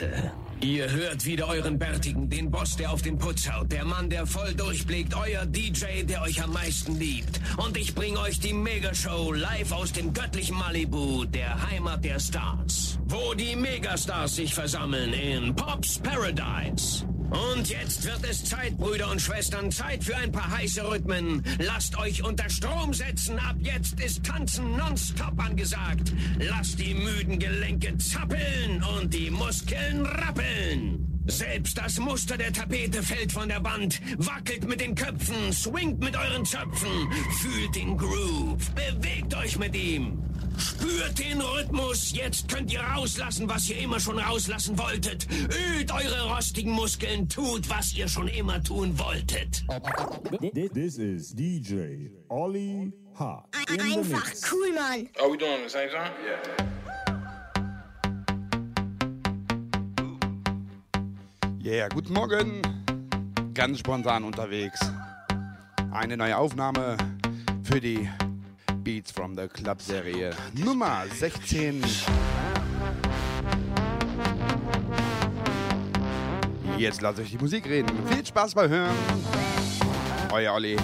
Leute. Ihr hört wieder euren Bärtigen, den Boss, der auf den Putz haut, der Mann, der voll durchblickt, euer DJ, der euch am meisten liebt. Und ich bring euch die Megashow live aus dem göttlichen Malibu, der Heimat der Stars. Wo die Megastars sich versammeln in Pops Paradise. Und jetzt wird es Zeit, Brüder und Schwestern, Zeit für ein paar heiße Rhythmen. Lasst euch unter Strom setzen, ab jetzt ist Tanzen nonstop angesagt. Lasst die müden Gelenke zappeln und die Muskeln rappeln. Selbst das Muster der Tapete fällt von der Wand, wackelt mit den Köpfen, swingt mit euren Zöpfen, fühlt den Groove, bewegt euch mit ihm. Spürt den Rhythmus, jetzt könnt ihr rauslassen, was ihr immer schon rauslassen wolltet. Ölt eure rostigen Muskeln, tut, was ihr schon immer tun wolltet. This is DJ in the Einfach cool, Mann. Are we doing the same time? Yeah. Yeah, guten Morgen. Ganz spontan unterwegs. Eine neue Aufnahme für die Beats from the Club Serie Nummer 16. Jetzt lasst euch die Musik reden. Viel Spaß beim Hören. Euer Olli.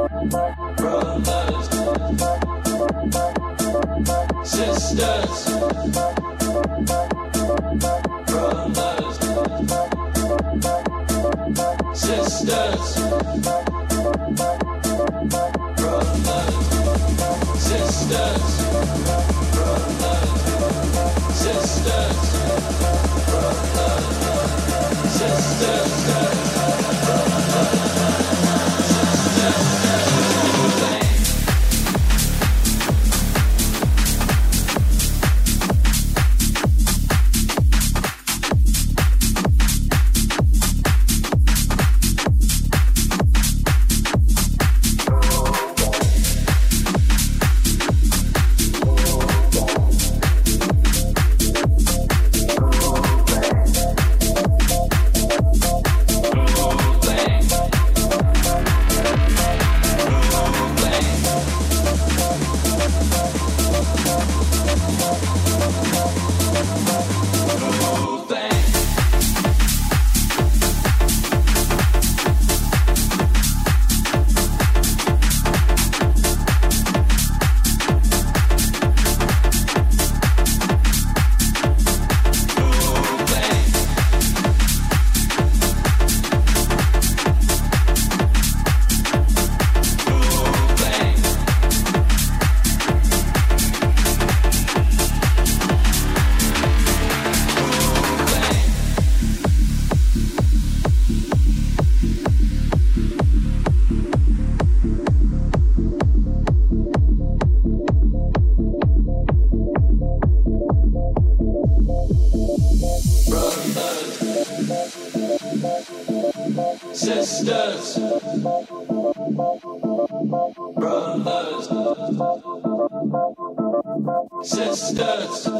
Brothers, sisters, sisters. Sisters, brothers, sisters,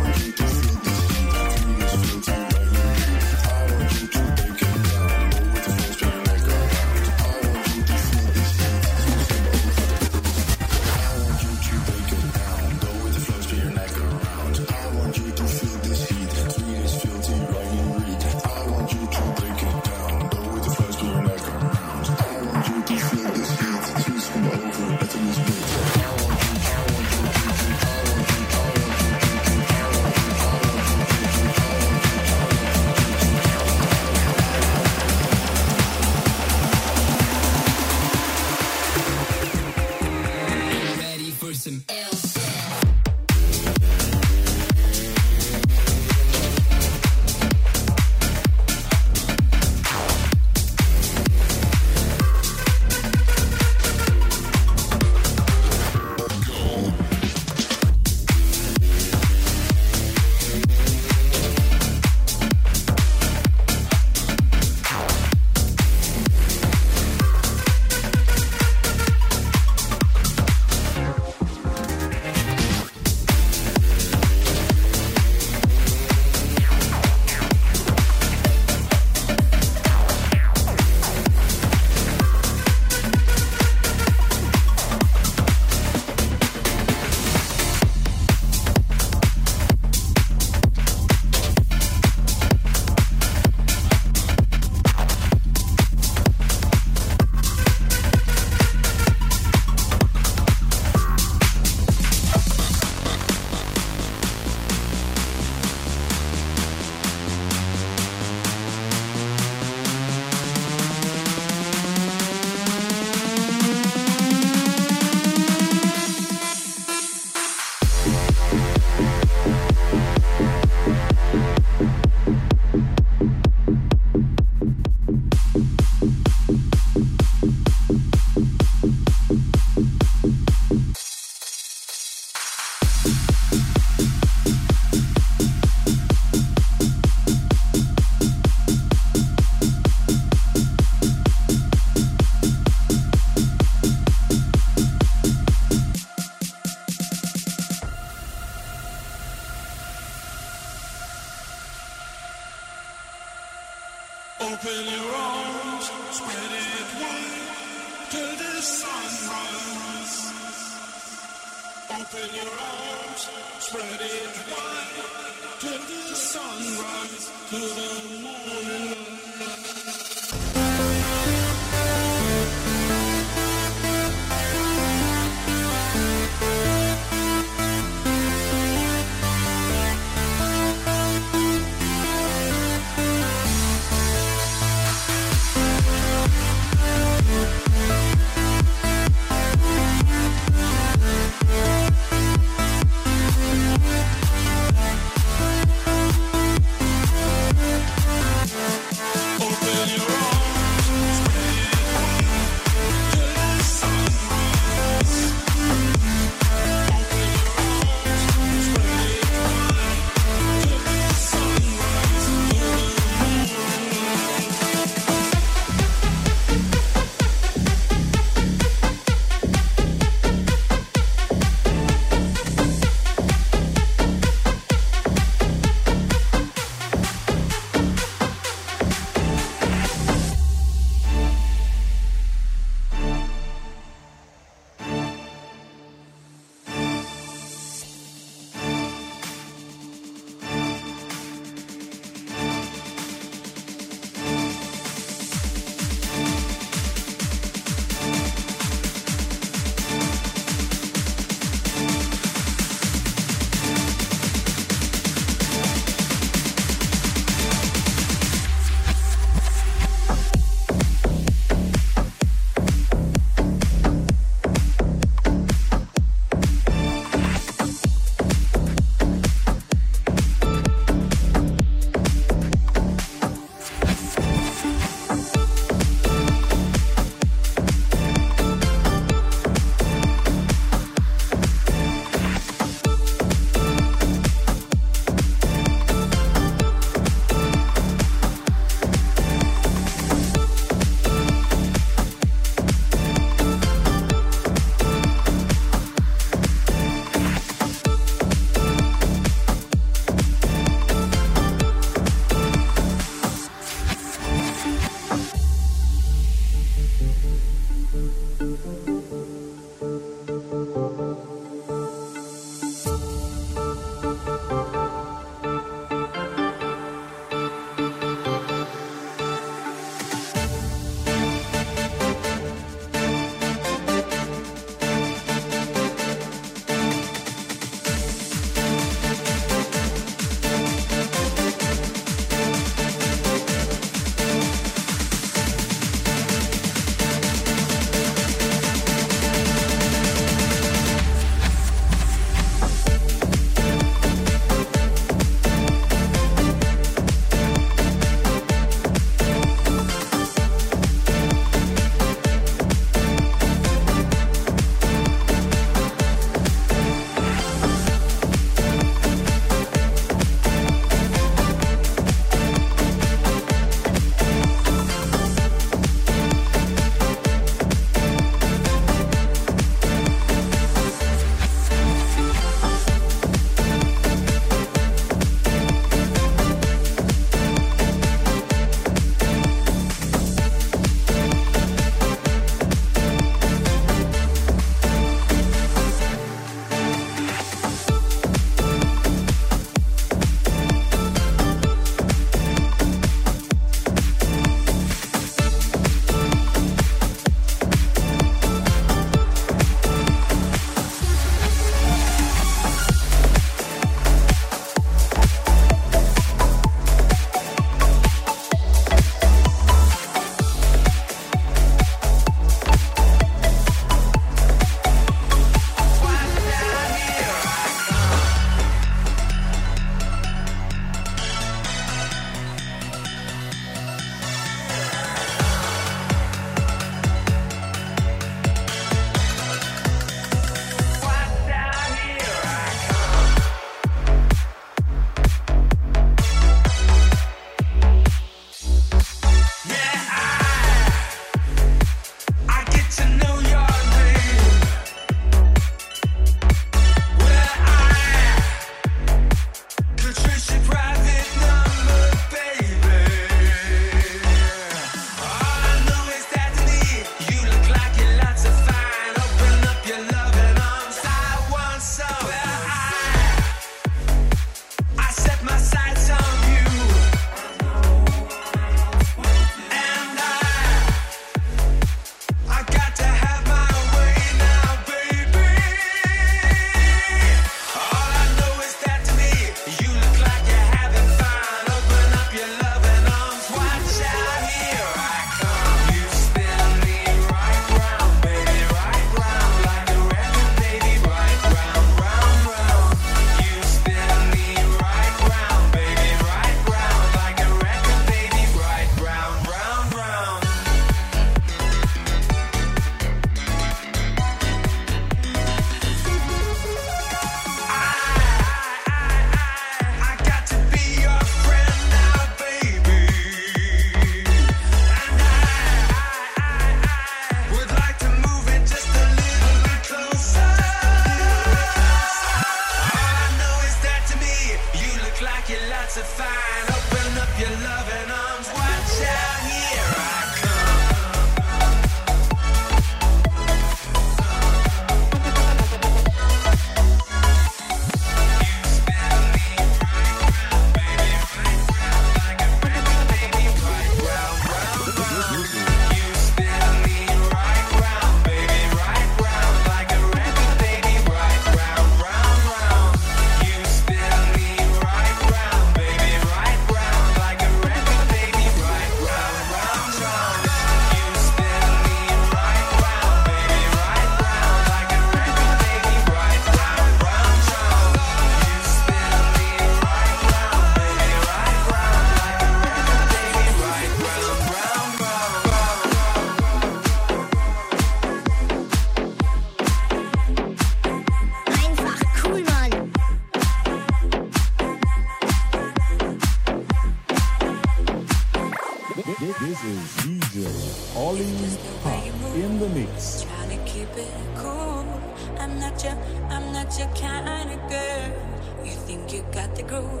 I'm not your, I'm not your kind of girl. You think you got the groove,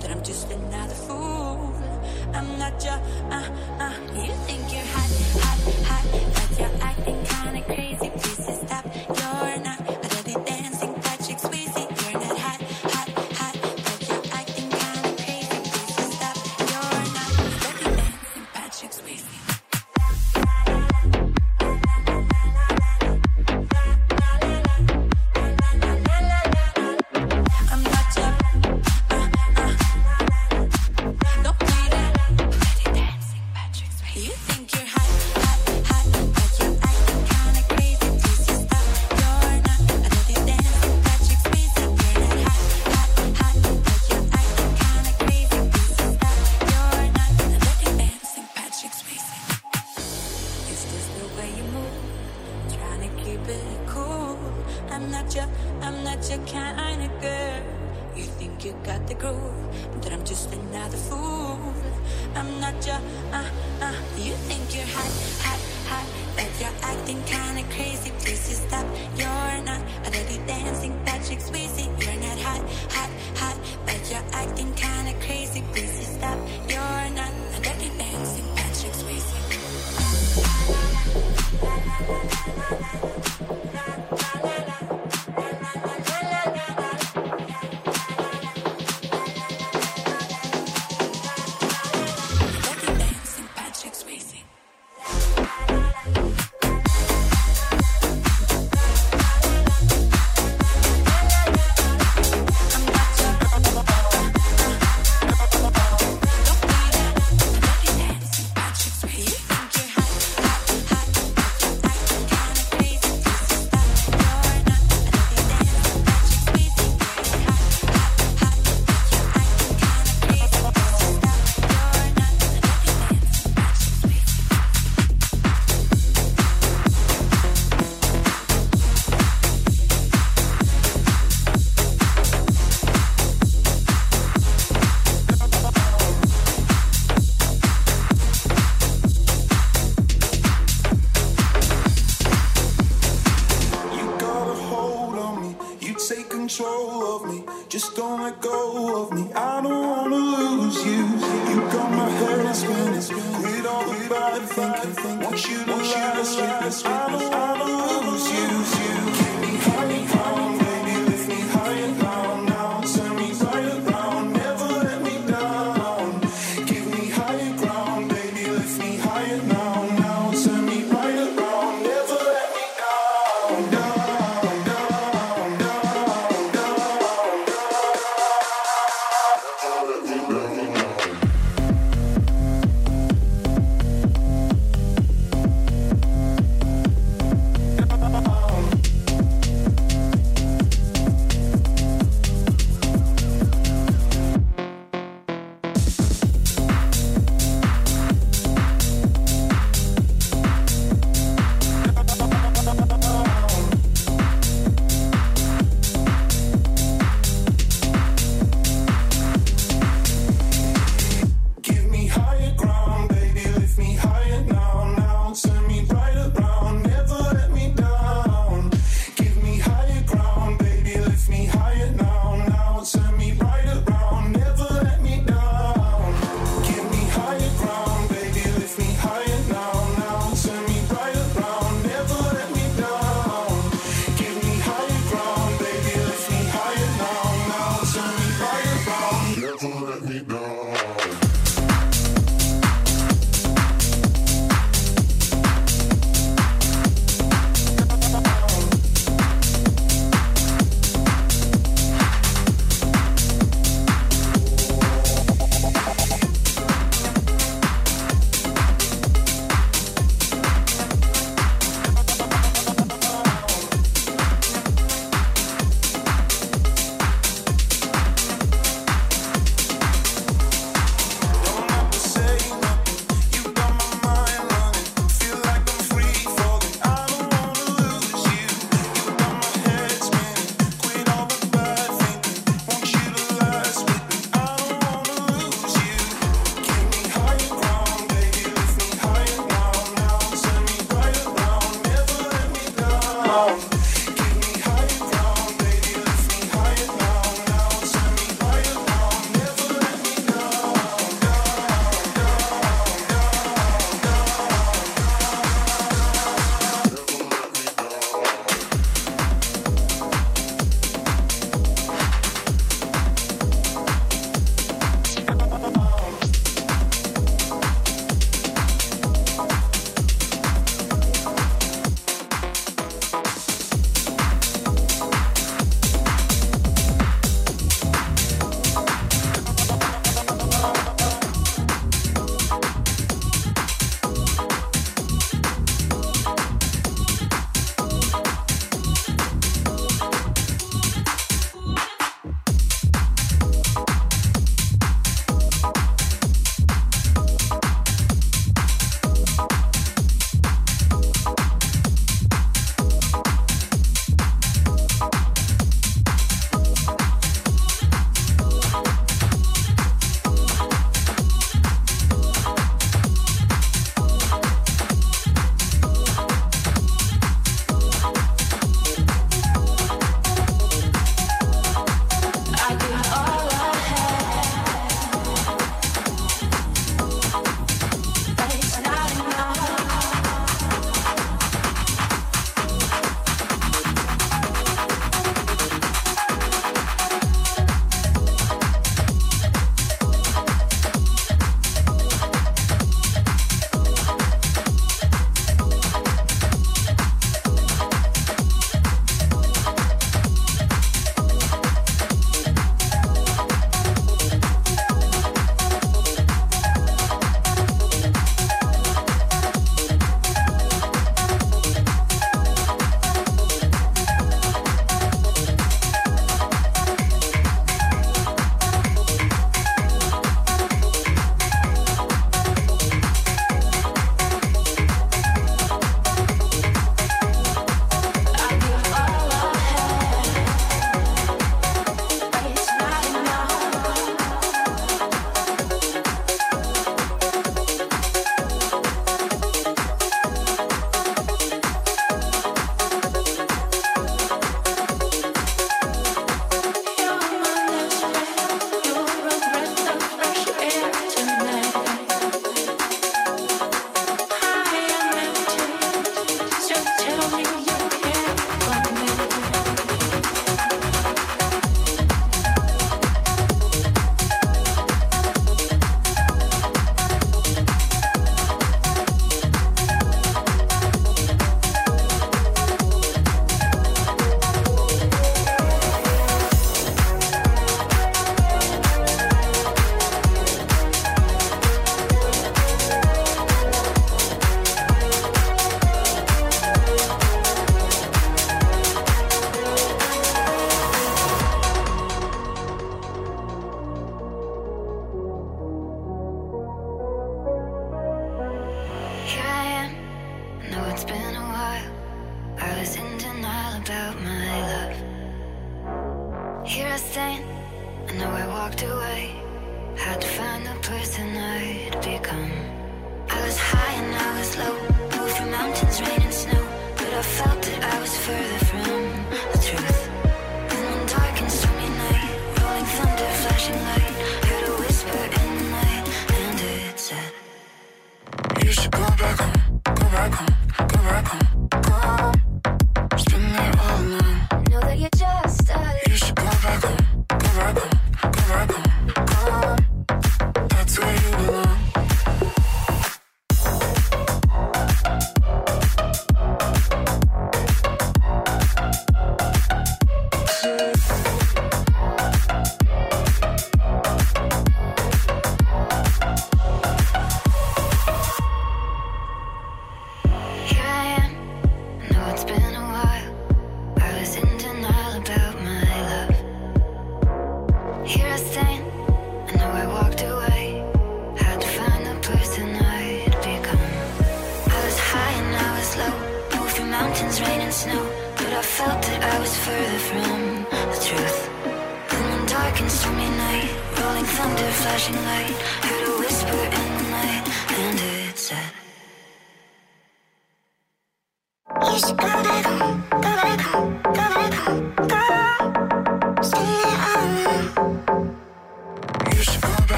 but I'm just another fool. I'm not your, uh, uh. You think you're hot, hot, hot, but you're acting kind of crazy. Please stop.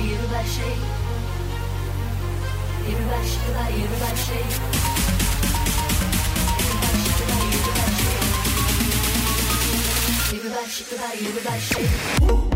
yürü her şey Yürü her şey, yürü her şey Yürü her şey, yürü her şey.